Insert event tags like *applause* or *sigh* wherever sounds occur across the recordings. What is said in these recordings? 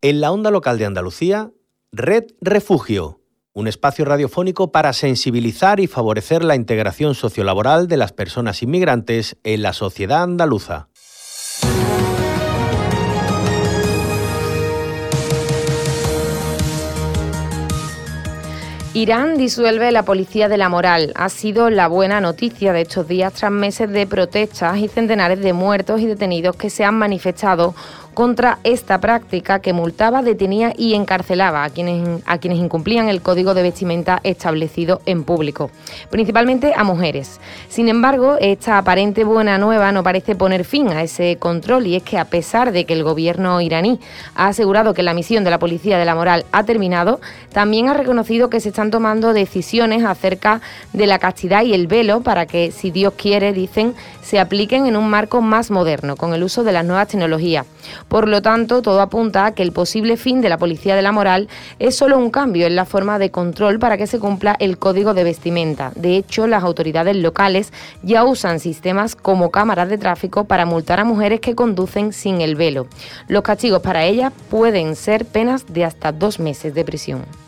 En la onda local de Andalucía, Red Refugio, un espacio radiofónico para sensibilizar y favorecer la integración sociolaboral de las personas inmigrantes en la sociedad andaluza. Irán disuelve la policía de la moral. Ha sido la buena noticia de estos días tras meses de protestas y centenares de muertos y detenidos que se han manifestado contra esta práctica que multaba, detenía y encarcelaba a quienes, a quienes incumplían el código de vestimenta establecido en público, principalmente a mujeres. Sin embargo, esta aparente buena nueva no parece poner fin a ese control y es que a pesar de que el gobierno iraní ha asegurado que la misión de la policía de la moral ha terminado, también ha reconocido que se están tomando decisiones acerca de la castidad y el velo para que, si Dios quiere, dicen, se apliquen en un marco más moderno, con el uso de las nuevas tecnologías. Por lo tanto, todo apunta a que el posible fin de la policía de la moral es solo un cambio en la forma de control para que se cumpla el código de vestimenta. De hecho, las autoridades locales ya usan sistemas como cámaras de tráfico para multar a mujeres que conducen sin el velo. Los castigos para ellas pueden ser penas de hasta dos meses de prisión.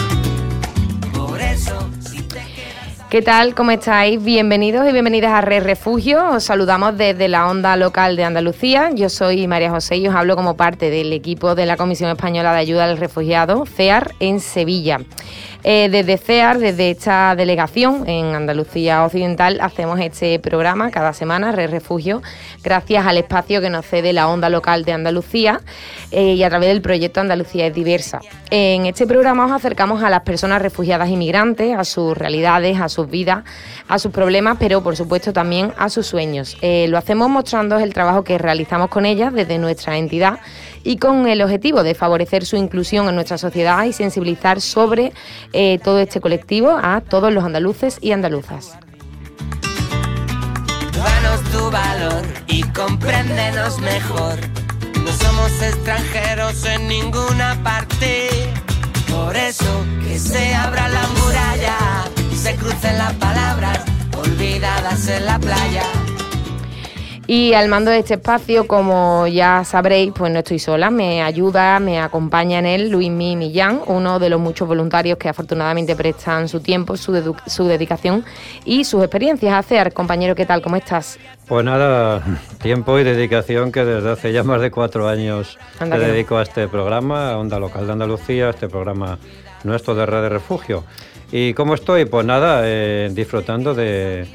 ¿Qué tal? ¿Cómo estáis? Bienvenidos y bienvenidas a Red Refugio. Os saludamos desde la onda local de Andalucía. Yo soy María José y os hablo como parte del equipo de la Comisión Española de Ayuda al Refugiado, CEAR, en Sevilla. Eh, desde CEAR, desde esta delegación en Andalucía Occidental, hacemos este programa cada semana, Red Refugio, gracias al espacio que nos cede la onda local de Andalucía eh, y a través del proyecto Andalucía es diversa. En este programa os acercamos a las personas refugiadas inmigrantes, a sus realidades, a sus vidas, a sus problemas, pero por supuesto también a sus sueños. Eh, lo hacemos mostrando el trabajo que realizamos con ellas desde nuestra entidad y con el objetivo de favorecer su inclusión en nuestra sociedad y sensibilizar sobre eh, todo este colectivo a todos los andaluces y andaluzas. Danos tu valor y compréndenos mejor. No somos extranjeros en ninguna parte. Por eso que se abra la muralla y se crucen las palabras olvidadas en la playa. Y al mando de este espacio, como ya sabréis, pues no estoy sola, me ayuda, me acompaña en él Luis Mi Millán, uno de los muchos voluntarios que afortunadamente prestan su tiempo, su, su dedicación y sus experiencias a hacer. Compañero, ¿qué tal? ¿Cómo estás? Pues nada, *laughs* tiempo y dedicación que desde hace ya más de cuatro años me dedico a este programa, a Onda Local de Andalucía, este programa nuestro de Red de Refugio. ¿Y cómo estoy? Pues nada, eh, disfrutando de,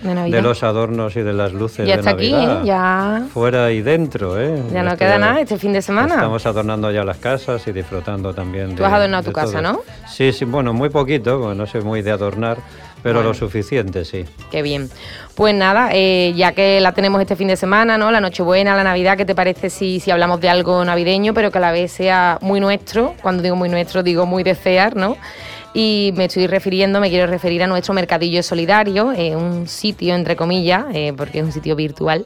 los adornos y de las luces ya de está aquí, ¿eh? ya. Fuera y dentro, ¿eh? Ya no queda nada este fin de semana. Estamos adornando ya las casas y disfrutando también Tú has adornado tu casa, ¿no? Sí, sí, bueno, muy poquito, no soy muy de adornar, pero lo suficiente, sí. Qué bien. Pues nada, eh, ya que la tenemos este fin de semana, ¿no? La Nochebuena, la Navidad, ¿qué te parece si, si hablamos de algo navideño, pero que a la vez sea muy nuestro? Cuando digo muy nuestro, digo muy de CEAR, ¿no? Y me estoy refiriendo, me quiero referir a nuestro Mercadillo Solidario, eh, un sitio, entre comillas, eh, porque es un sitio virtual,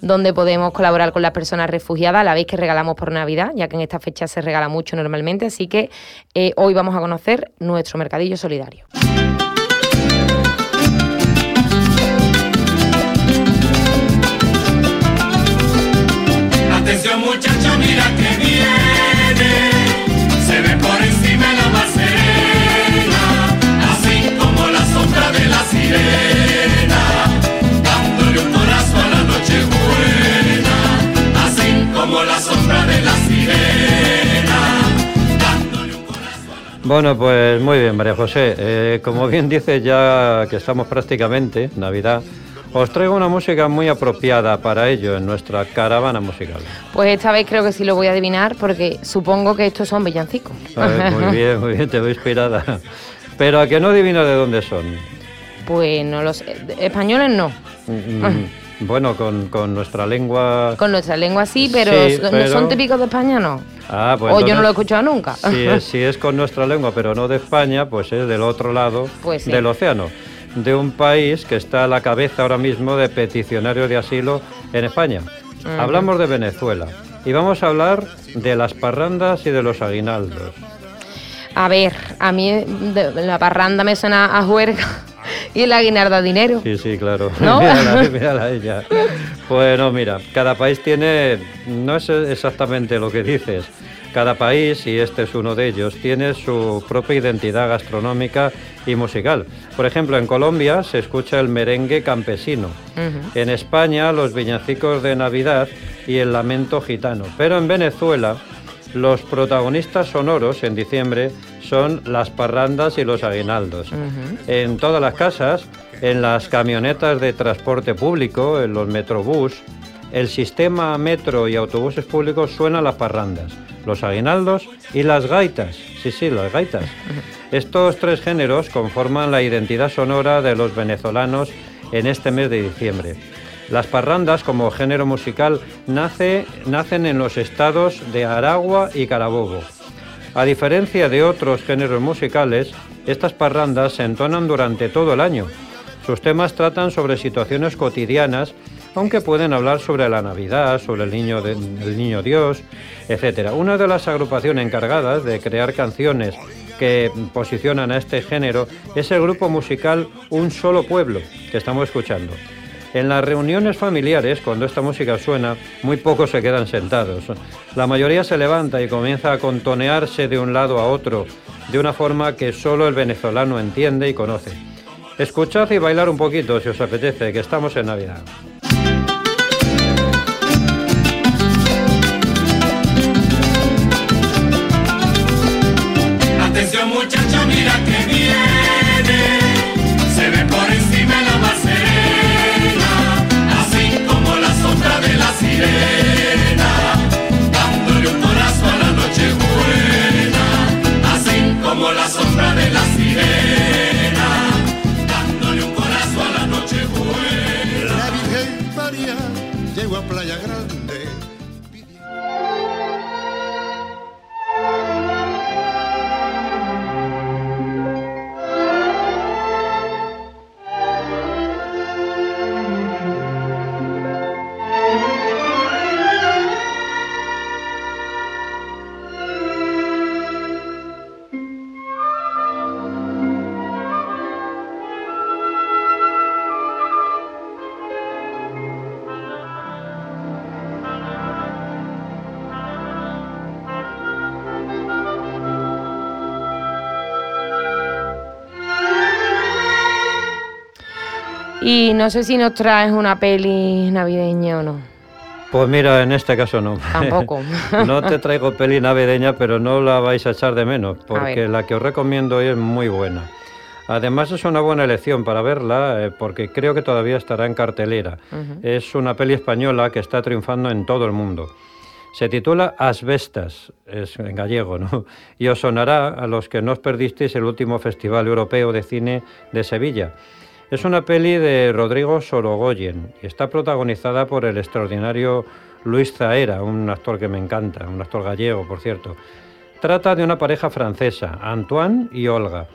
donde podemos colaborar con las personas refugiadas a la vez que regalamos por Navidad, ya que en esta fecha se regala mucho normalmente, así que eh, hoy vamos a conocer nuestro Mercadillo Solidario. Atención muchachos, mira que viene, dándole un corazón a la noche buena, así como la sombra de la sirena, Bueno, pues muy bien, María José. Eh, como bien dice, ya que estamos prácticamente Navidad. Os traigo una música muy apropiada para ello en nuestra caravana musical. Pues esta vez creo que sí lo voy a adivinar porque supongo que estos son villancicos. Muy *laughs* bien, muy bien, te veo inspirada. Pero a que no adivino de dónde son. Pues no los españoles no. Mm, mm, bueno, con, nuestra lengua. Con nuestra lengua sí, pero, ¿no son típicos de España no? Ah, pues o yo no lo he escuchado nunca. Si es, *laughs* si es con nuestra lengua, pero no de España, pues es del otro lado pues del océano de un país que está a la cabeza ahora mismo de peticionarios de asilo en España. Hablamos de Venezuela y vamos a hablar de las parrandas y de los aguinaldos. A ver, a mí la parranda me suena a juerga y el aguinaldo dinero. Sí, sí, claro. ¿No? *laughs* mírala, mírala ella. Bueno, mira, cada país tiene, no es exactamente lo que dices, cada país, y este es uno de ellos, tiene su propia identidad gastronómica y musical. Por ejemplo, en Colombia se escucha el merengue campesino, en España los viñacicos de Navidad y el lamento gitano, pero en Venezuela los protagonistas sonoros en diciembre son las parrandas y los aguinaldos. En todas las casas, en las camionetas de transporte público, en los metrobús, el sistema metro y autobuses públicos suenan las parrandas los aguinaldos y las gaitas. Sí, sí, las gaitas. Estos tres géneros conforman la identidad sonora de los venezolanos en este mes de diciembre. Las parrandas como género musical nace, nacen en los estados de Aragua y Carabobo. A diferencia de otros géneros musicales, estas parrandas se entonan durante todo el año. Sus temas tratan sobre situaciones cotidianas aunque pueden hablar sobre la Navidad, sobre el niño, el niño Dios, etc. Una de las agrupaciones encargadas de crear canciones que posicionan a este género es el grupo musical Un Solo Pueblo, que estamos escuchando. En las reuniones familiares, cuando esta música suena, muy pocos se quedan sentados. La mayoría se levanta y comienza a contonearse de un lado a otro, de una forma que solo el venezolano entiende y conoce. Escuchad y bailar un poquito si os apetece, que estamos en Navidad. Y no sé si nos traes una peli navideña o no. Pues mira, en este caso no. Tampoco. *laughs* no te traigo peli navideña, pero no la vais a echar de menos, porque la que os recomiendo hoy es muy buena. Además es una buena elección para verla, eh, porque creo que todavía estará en cartelera. Es una peli española que está triunfando en todo el mundo. Se titula Asbestas, es en gallego, ¿no? *laughs* Y os sonará a los que no os perdisteis el último Festival Europeo de Cine de Sevilla es una peli de Rodrigo Sorogoyen y está protagonizada por el extraordinario Luis Zaera, un actor que me encanta, un actor gallego, por cierto. Trata de una pareja francesa, Antoine y Olga,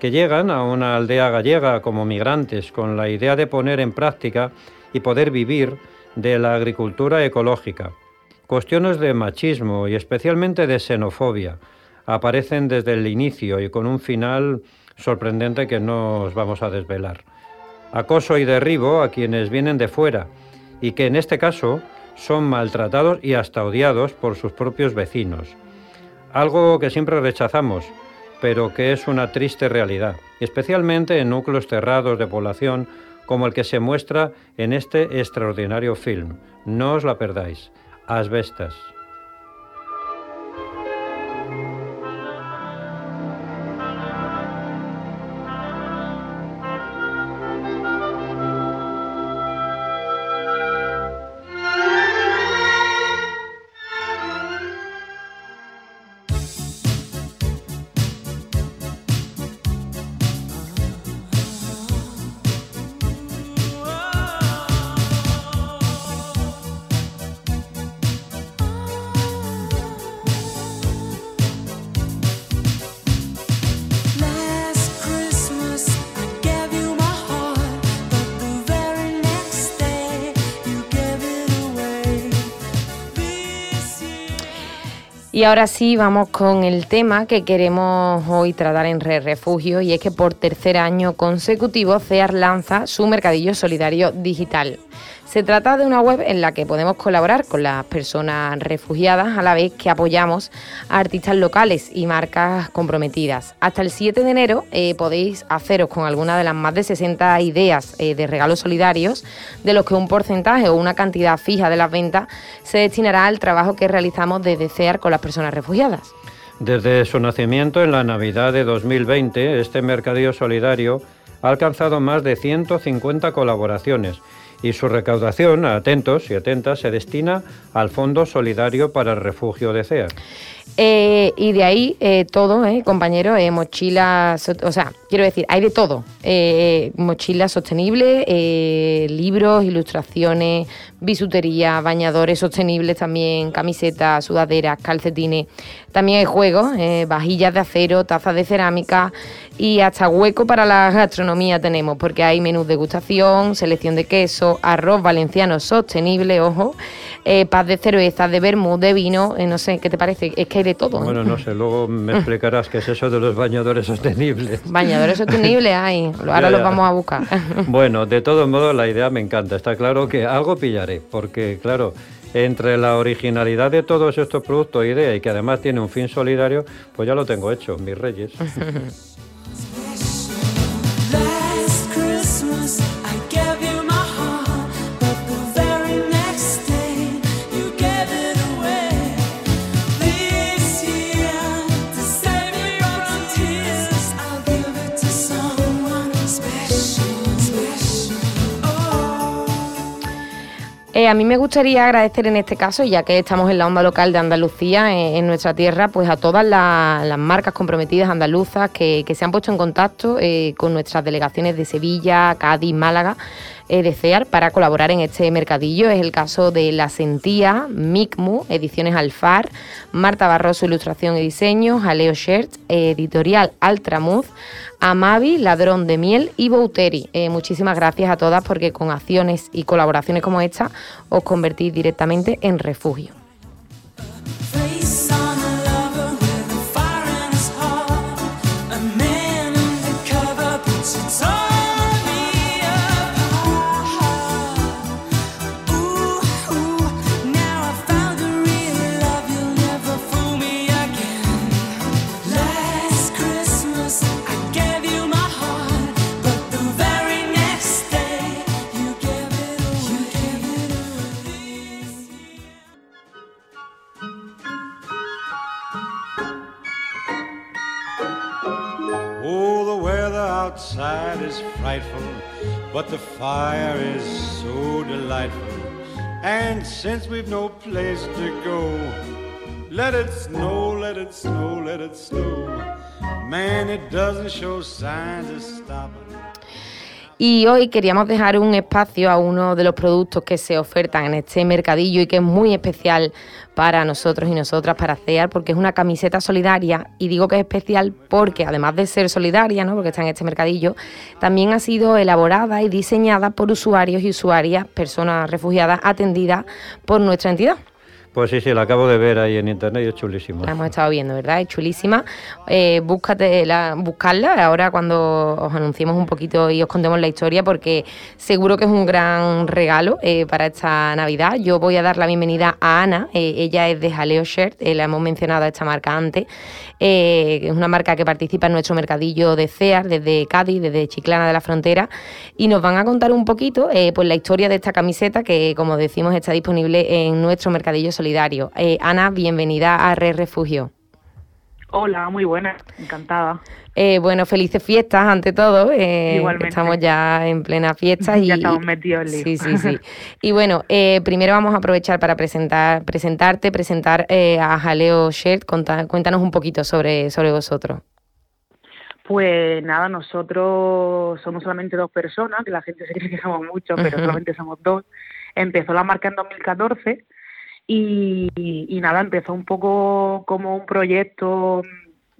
que llegan a una aldea gallega como migrantes con la idea de poner en práctica y poder vivir de la agricultura ecológica. Cuestiones de machismo y especialmente de xenofobia aparecen desde el inicio y con un final sorprendente que no os vamos a desvelar acoso y derribo a quienes vienen de fuera y que en este caso son maltratados y hasta odiados por sus propios vecinos. Algo que siempre rechazamos, pero que es una triste realidad, especialmente en núcleos cerrados de población como el que se muestra en este extraordinario film. No os la perdáis. Asbestas. Y ahora sí vamos con el tema que queremos hoy tratar en Re Refugio y es que por tercer año consecutivo CEAR lanza su mercadillo solidario digital. Se trata de una web en la que podemos colaborar con las personas refugiadas a la vez que apoyamos a artistas locales y marcas comprometidas. Hasta el 7 de enero eh, podéis haceros con alguna de las más de 60 ideas eh, de regalos solidarios, de los que un porcentaje o una cantidad fija de las ventas se destinará al trabajo que realizamos desde CEAR con las personas refugiadas. Desde su nacimiento en la Navidad de 2020, este mercadillo solidario ha alcanzado más de 150 colaboraciones y su recaudación, atentos y atentas, se destina al Fondo Solidario para el Refugio de CEA. Eh, y de ahí eh, todo, eh, compañeros, eh, mochilas, o sea, quiero decir, hay de todo. mochilas sostenibles, libros, ilustraciones, bisutería, bañadores sostenibles también, camisetas, sudaderas, calcetines. También hay juegos, vajillas de acero, tazas de cerámica y hasta hueco para la gastronomía tenemos, porque hay menús de degustación, selección de queso, arroz valenciano sostenible, ojo, paz de cerveza, de vermú, de vino, no sé, ¿qué te parece? Es que de todo. ¿eh? Bueno, no sé, luego me explicarás qué es eso de los bañadores sostenibles. Bañadores sostenibles hay, *laughs* ahora los vamos a buscar. *laughs* Bueno, de todos modos la idea me encanta, está claro que algo pillaré, porque claro, entre la originalidad de todos estos productos, idea y que además tiene un fin solidario, pues ya lo tengo hecho, mis reyes. *laughs* Eh, a mí me gustaría agradecer en este caso, ya que estamos en la onda local de Andalucía, eh, en, nuestra tierra, pues a todas las marcas comprometidas andaluzas que, se han puesto en contacto eh, con nuestras delegaciones de Sevilla, Cádiz, Málaga, de CEAR para colaborar en este mercadillo. Es el caso de La Sentía, Micmu, Ediciones Alfar, Marta Barroso, Ilustración y Diseño, Jaleo Shirt, Editorial Altramuz, Amavi, Ladrón de Miel y Bouteri. Eh, muchísimas gracias a todas porque con acciones y colaboraciones como esta os convertís directamente en refugio. Outside is frightful, but the fire is so delightful. And since we've no place to go, let it snow, let it snow, let it snow. Man, it doesn't show signs of stopping. Y hoy queríamos dejar un espacio a uno de los productos que se ofertan en este mercadillo y que es muy especial para nosotros y nosotras, para CEAR, porque es una camiseta solidaria. Y digo que es especial porque, además de ser solidaria, ¿no? porque está en este mercadillo, también ha sido elaborada y diseñada por usuarios y usuarias, personas refugiadas atendidas por nuestra entidad. Pues sí, sí, la acabo de ver ahí en internet y es chulísima. La hemos estado viendo, ¿verdad? Es chulísima. Eh, la, buscarla ahora cuando os anunciemos un poquito y os contemos la historia, porque seguro que es un gran regalo eh, para esta Navidad. Yo voy a dar la bienvenida a Ana. Eh, ella es de Jaleo Shirt, eh, la hemos mencionado a esta marca antes. es una marca que participa en nuestro mercadillo de CEAR, desde Cádiz, desde Chiclana de la Frontera. Y nos van a contar un poquito pues la historia de esta camiseta que, como decimos, está disponible en nuestro mercadillo solidario. Eh, Ana, bienvenida a Red Refugio. Hola, muy buena, encantada. Eh, bueno, felices fiestas ante todo. Eh, Igualmente. Estamos ya en plena fiesta. *laughs* y, ya estamos metidos en Sí, sí, sí. y bueno, primero vamos a aprovechar para presentar, presentarte, presentar a Jaleo Shirt. Cuéntanos un poquito sobre, sobre vosotros. Pues nada, nosotros somos solamente dos personas, que la gente se cree que somos muchos, pero solamente somos dos. Empezó la marca en 2014 y, nada, empezó un poco como un proyecto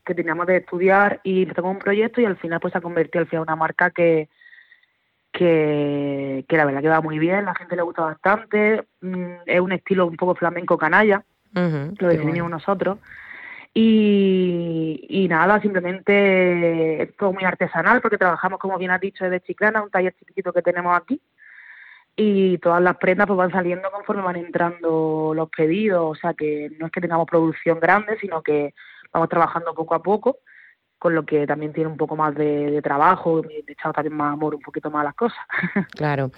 que teníamos de estudiar y empezó como un proyecto y al final pues se ha convertido al final en una marca que, que, que la verdad que va muy bien, la gente le gusta bastante, mm, es un estilo un poco flamenco canalla, lo definimos nosotros. Y, y, nada, simplemente es todo muy artesanal porque trabajamos, como bien has dicho, desde Chiclana, un taller chiquitito que tenemos aquí. Y todas las prendas pues van saliendo conforme van entrando los pedidos, o sea que no es que tengamos producción grande, sino que vamos trabajando poco a poco con lo que también tiene un poco más de, trabajo, he echado también más amor, un poquito más a las cosas. *laughs* Claro.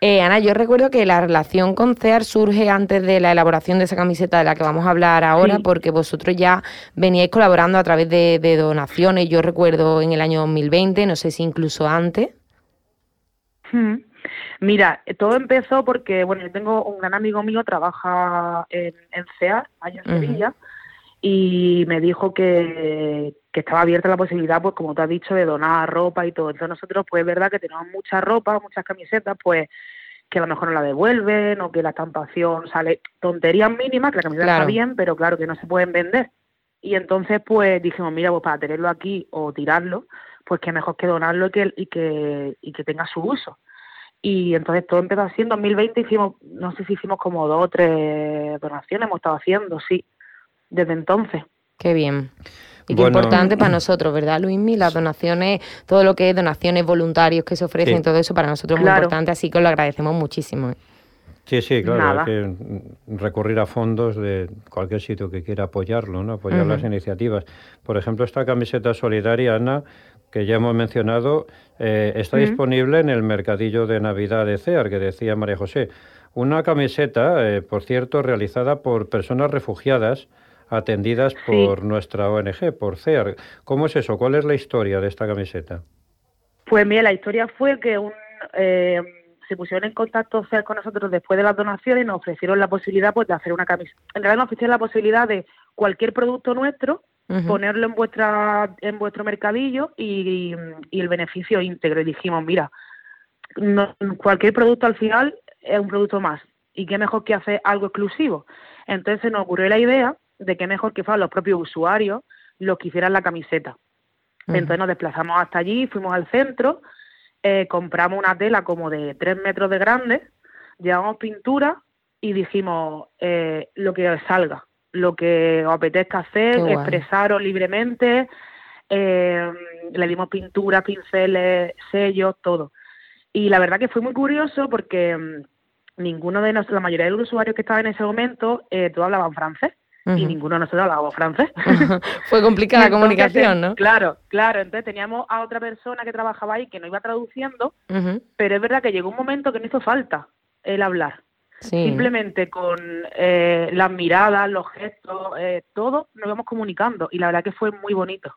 Eh, Ana, yo recuerdo que la relación con CEAR surge antes de la elaboración de esa camiseta de la que vamos a hablar ahora, porque vosotros ya veníais colaborando a través de, donaciones, yo recuerdo en el año 2020, no sé si incluso antes. Hmm. Mira, todo empezó porque, bueno, yo tengo un gran amigo mío, trabaja en, en CEAR, allá en Sevilla, y me dijo que, que estaba abierta la posibilidad, pues como te has dicho, de donar ropa y todo. Entonces nosotros, pues es verdad que tenemos mucha ropa, muchas camisetas, pues que a lo mejor no la devuelven o que la estampación sale tonterías mínimas, que la camiseta está bien, pero claro que no se pueden vender. Y entonces pues dijimos, mira, pues para tenerlo aquí o tirarlo, pues que mejor que donarlo y que, y que, y que tenga su uso. Y entonces todo empezó así en 2020, hicimos, no sé si hicimos como dos o tres donaciones, hemos estado haciendo, sí desde entonces. Qué bien. Y qué importante para *clears throat* nosotros, ¿verdad, Luismi? Las donaciones, todo lo que es donaciones voluntarios que se ofrecen, todo eso para nosotros es muy importante, así que lo agradecemos muchísimo. ¿eh? Sí, sí, claro, hay que recurrir a fondos de cualquier sitio que quiera apoyarlo, ¿no? Apoyar las iniciativas. Por ejemplo, esta camiseta solidaria, Ana, que ya hemos mencionado, eh, está disponible en el mercadillo de Navidad de CEAR, que decía María José. Una camiseta, eh, por cierto, realizada por personas refugiadas atendidas por nuestra ONG, por CEAR. ¿Cómo es eso? ¿Cuál es la historia de esta camiseta? Pues mira, la historia fue que un, eh, se pusieron en contacto CEAR con nosotros después de las donaciones y nos ofrecieron la posibilidad pues, de hacer una camiseta. En realidad nos ofrecieron la posibilidad de cualquier producto nuestro ponerlo en vuestra en vuestro mercadillo y, el beneficio íntegro. Y dijimos, mira, cualquier producto al final es un producto más. Y qué mejor que hacer algo exclusivo. Entonces nos ocurrió la idea de qué mejor que fueran los propios usuarios los que hicieran la camiseta. Entonces nos desplazamos hasta allí, fuimos al centro, eh, compramos una tela como de tres metros de grande, llevamos pintura y dijimos eh, lo que salga, lo que os apetezca hacer, expresaros libremente, eh, le dimos pintura, pinceles, sellos, todo. Y la verdad que fue muy curioso porque mm, ninguno de nosotros, la mayoría de los usuarios que estaban en ese momento, eh, todos hablaban francés y ninguno de nosotros hablaba francés. *laughs* Fue complicada la comunicación, ¿no? Claro, claro. Entonces teníamos a otra persona que trabajaba ahí que nos iba traduciendo, pero es verdad que llegó un momento que no hizo falta el hablar. Simplemente con eh, las miradas, los gestos, eh, todo nos íbamos comunicando y la verdad que fue muy bonito.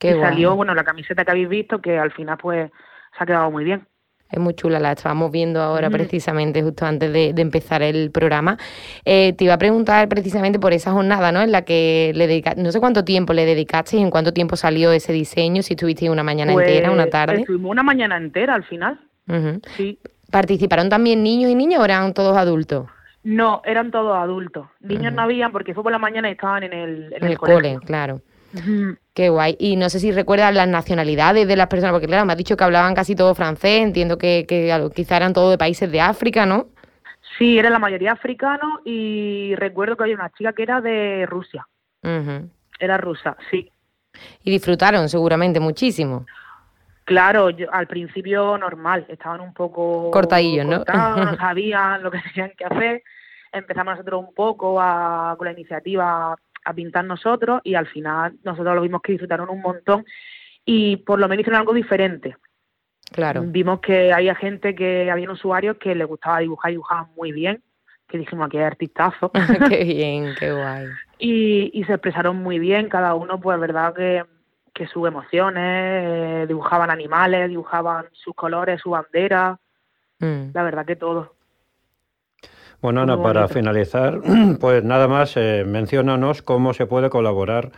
y salió, bueno, la camiseta que habéis visto que al final pues se ha quedado muy bien. Es muy chula, la estábamos viendo ahora precisamente, justo antes de, empezar el programa. Eh, te iba a preguntar precisamente por esa jornada, ¿no? En la que le dedicaste, no sé cuánto tiempo le dedicaste y en cuánto tiempo salió ese diseño, si estuviste una mañana pues, entera, una tarde. Estuvimos una mañana entera al final. Sí. ¿Participaron también niños y niñas o eran todos adultos? No, eran todos adultos. Niños no habían porque fue por la mañana y estaban en el, en, el, cole, claro. Qué guay. Y no sé si recuerdas las nacionalidades de las personas, porque claro, me has dicho que hablaban casi todo francés, entiendo que, que quizá eran todos de países de África, ¿no? Sí, era la mayoría africano y recuerdo que había una chica que era de Rusia. Era rusa, sí. Y disfrutaron seguramente muchísimo. Claro, al principio normal, estaban un poco cortadillos, ¿no? no *laughs* sabían lo que tenían que hacer. Empezamos nosotros un poco a, con la iniciativa a pintar nosotros y al final nosotros lo vimos que disfrutaron un montón y por lo menos hicieron algo diferente. Claro. Vimos que había gente que, había usuarios que les gustaba dibujar y dibujaban muy bien, que dijimos aquí hay artistazo. *laughs* qué bien, qué guay. Y, y se expresaron muy bien, cada uno pues verdad que, que sus emociones, eh, dibujaban animales, dibujaban sus colores, su bandera, mm. la verdad que todo. Bueno, Ana, para finalizar, *clears throat* pues nada más, eh, menciónanos cómo se puede colaborar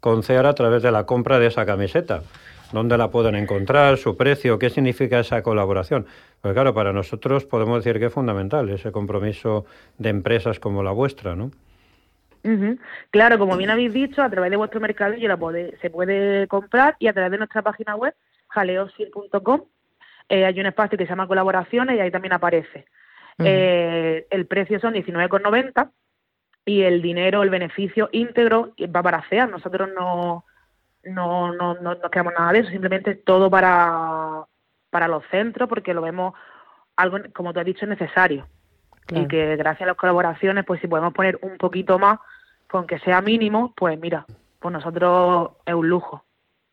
con CEAR a través de la compra de esa camiseta. ¿Dónde la pueden encontrar? ¿Su precio? ¿Qué significa esa colaboración? Pues claro, para nosotros podemos decir que es fundamental ese compromiso de empresas como la vuestra, ¿no? Claro, como bien habéis dicho, a través de vuestro mercado la se puede comprar y a través de nuestra página web, jaleosir.com, eh, hay un espacio que se llama colaboraciones y ahí también aparece. Eh, el precio son 19,90 y el dinero, el beneficio íntegro va para CEA. Nosotros no, no, no, no, no queremos nada de eso, simplemente todo para, para los centros porque lo vemos algo, como tú has dicho, necesario. Y que gracias a las colaboraciones, pues si podemos poner un poquito más, con que sea mínimo, pues mira, pues nosotros es un lujo.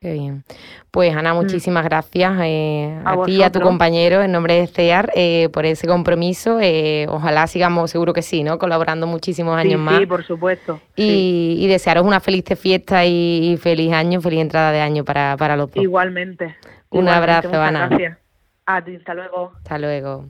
Qué bien. Pues Ana, mm. muchísimas gracias eh, a, ti y a tu compañero en nombre de CEAR eh, por ese compromiso. Eh, ojalá sigamos, seguro que sí, ¿no? Colaborando muchísimos años más. Sí, por supuesto. Y, desearos una feliz fiesta y, feliz año, feliz entrada de año para, para los dos. Igualmente. Un abrazo, Ana. Gracias. A ti, hasta luego. Hasta luego.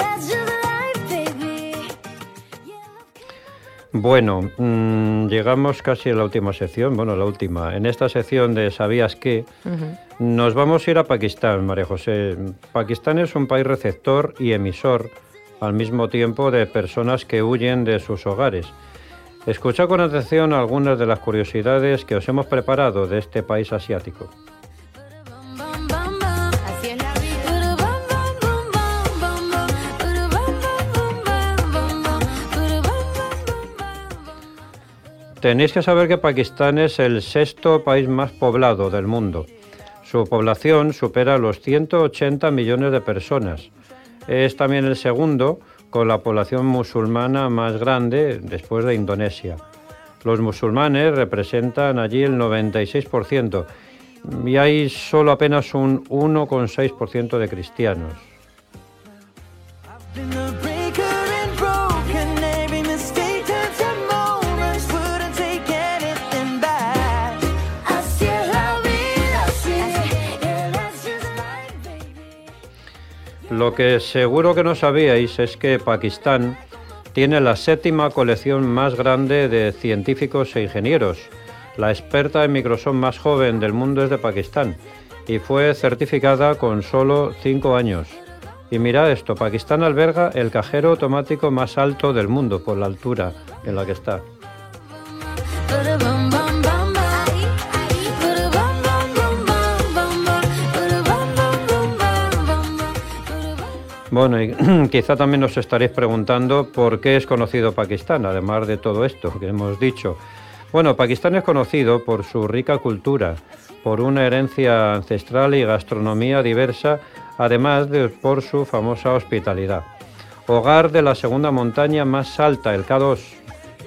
Bueno, mmm, llegamos casi a la última sección, bueno, la última. En esta sección de ¿Sabías qué? Nos vamos a ir a Pakistán, María José. Pakistán es un país receptor y emisor al mismo tiempo de personas que huyen de sus hogares. Escucha con atención algunas de las curiosidades que os hemos preparado de este país asiático. Tenéis que saber que Pakistán es el sexto país más poblado del mundo. Su población supera los 180 millones de personas. Es también el segundo con la población musulmana más grande después de Indonesia. Los musulmanes representan allí el 96% y hay solo apenas un 1,6% de cristianos. Lo que seguro que no sabíais es que Pakistán tiene la séptima colección más grande de científicos e ingenieros. La experta en Microsoft más joven del mundo es de Pakistán y fue certificada con solo cinco años. Y mirad esto, Pakistán alberga el cajero automático más alto del mundo por la altura en la que está. Bueno, y *clears throat* quizá también os estaréis preguntando por qué es conocido Pakistán, además de todo esto que hemos dicho. Bueno, Pakistán es conocido por su rica cultura, por una herencia ancestral y gastronomía diversa, además de por su famosa hospitalidad. Hogar de la segunda montaña más alta, el K2,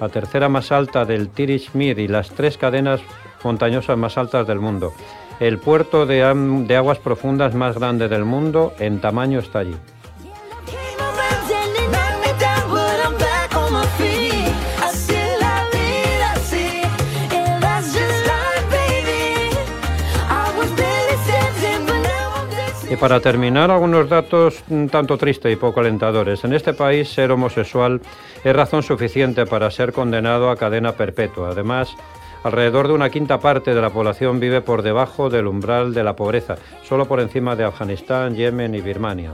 la tercera más alta del Tirishmir y las tres cadenas montañosas más altas del mundo. El puerto de, de aguas profundas más grande del mundo en tamaño está allí. Y para terminar, algunos datos tanto tristes y poco alentadores. En este país, ser homosexual es razón suficiente para ser condenado a cadena perpetua. Además, alrededor de una quinta parte de la población vive por debajo del umbral de la pobreza, solo por encima de Afganistán, Yemen y Birmania.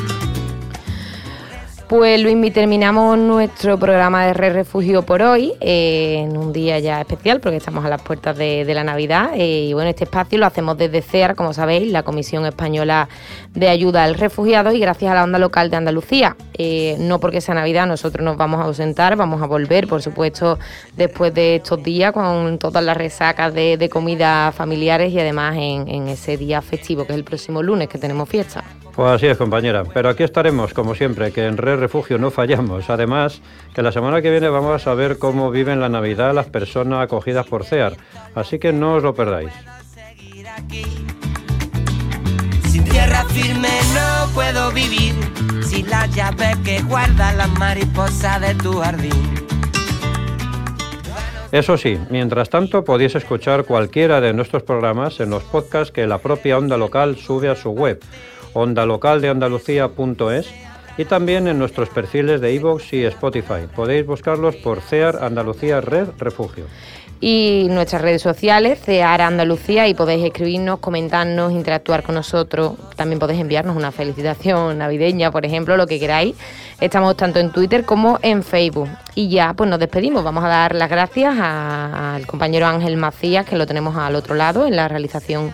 Pues Luismi, terminamos nuestro programa de Re Refugio por hoy, eh, en un día ya especial porque estamos a las puertas de, la Navidad. Eh, y bueno, este espacio lo hacemos desde CEAR, como sabéis, la Comisión Española de Ayuda al Refugiado y gracias a la onda local de Andalucía. Eh, no porque sea Navidad, nosotros nos vamos a ausentar, vamos a volver, por supuesto, después de estos días con todas las resacas de, de comida familiares y además en ese día festivo que es el próximo lunes que tenemos fiesta. Pues así es, compañera. Pero aquí estaremos, como siempre, que en Red Refugio no fallamos. Además, que la semana que viene vamos a ver cómo viven la Navidad las personas acogidas por CEAR. Así que no os lo perdáis. Sin tierra firme no puedo vivir, sin la llave que guarda las mariposas de tu jardín. Eso sí, mientras tanto podéis escuchar cualquiera de nuestros programas en los podcasts que la propia onda local sube a su web ondalocaldeandalucía.es y también en nuestros perfiles de iVoox y Spotify. Podéis buscarlos por CEAR Andalucía Red Refugio. Y nuestras redes sociales, CEAR Andalucía, y podéis escribirnos, comentarnos, interactuar con nosotros. También podéis enviarnos una felicitación navideña, por ejemplo, lo que queráis. Estamos tanto en Twitter como en Facebook. Y ya, pues nos despedimos. Vamos a dar las gracias al compañero Ángel Macías, que lo tenemos al otro lado en la realización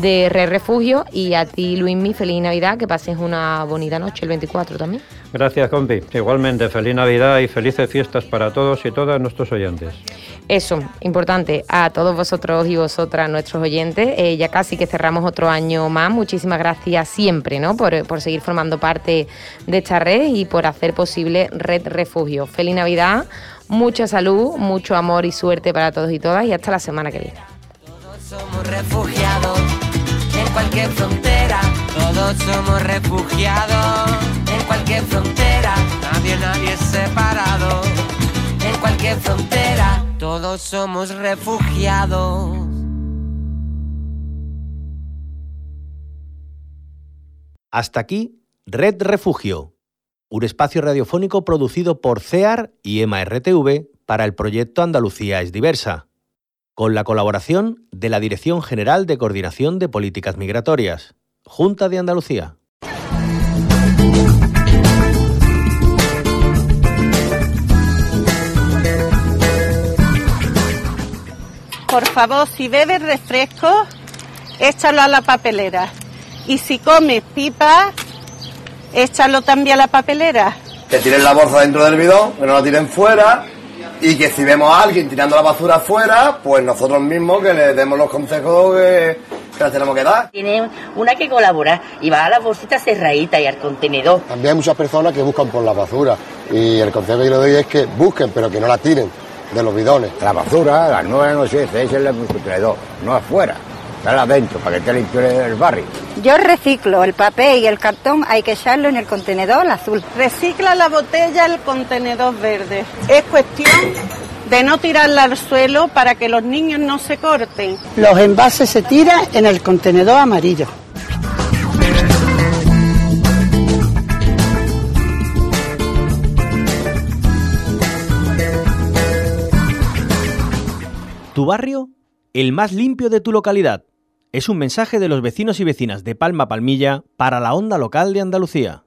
de Re Refugio y a ti, Luismi, feliz Navidad, que pases una bonita noche el 24 también. Gracias, compi. Igualmente, feliz Navidad y felices fiestas para todos y todas nuestros oyentes. Eso, importante, a todos vosotros y vosotras, nuestros oyentes. Eh, ya casi que cerramos otro año más. Muchísimas gracias siempre, ¿no? Por, por seguir formando parte de esta red y por hacer posible Red Refugio. Feliz Navidad, mucha salud, mucho amor y suerte para todos y todas y hasta la semana que viene. Todos somos refugiados cualquier frontera. Todos somos refugiados en cualquier frontera. Nadie, nadie es separado. En cualquier frontera, todos somos refugiados. Hasta aquí, Red Refugio, un espacio radiofónico producido por CEAR y EMA-RTV para el proyecto Andalucía es diversa con la colaboración de la Dirección General de Coordinación de Políticas Migratorias, Junta de Andalucía. Por favor, si bebes refresco, échalo a la papelera. Y si comes pipa, échalo también a la papelera. Que tiren la bolsa dentro del bidón, que no la tiren fuera y que si vemos a alguien tirando la basura afuera, pues nosotros mismos que le demos los consejos que, que las tenemos que dar. Tiene una que colabora y va a la bolsita cerradita y al contenedor. También hay muchas personas que buscan por la basura y el consejo que le doy es que busquen, pero que no la tiren de los bidones. La basura, las nueve no sé, se echa en el contenedor, no afuera adentro para que esté limpio el barrio. Yo reciclo el papel y el cartón, hay que echarlo en el contenedor azul. Recicla la botella el contenedor verde. Es cuestión de no tirarla al suelo para que los niños no se corten. Los envases se tiran en el contenedor amarillo. Tu barrio, el más limpio de tu localidad. Es un mensaje de los vecinos y vecinas de Palma Palmilla para la onda local de Andalucía.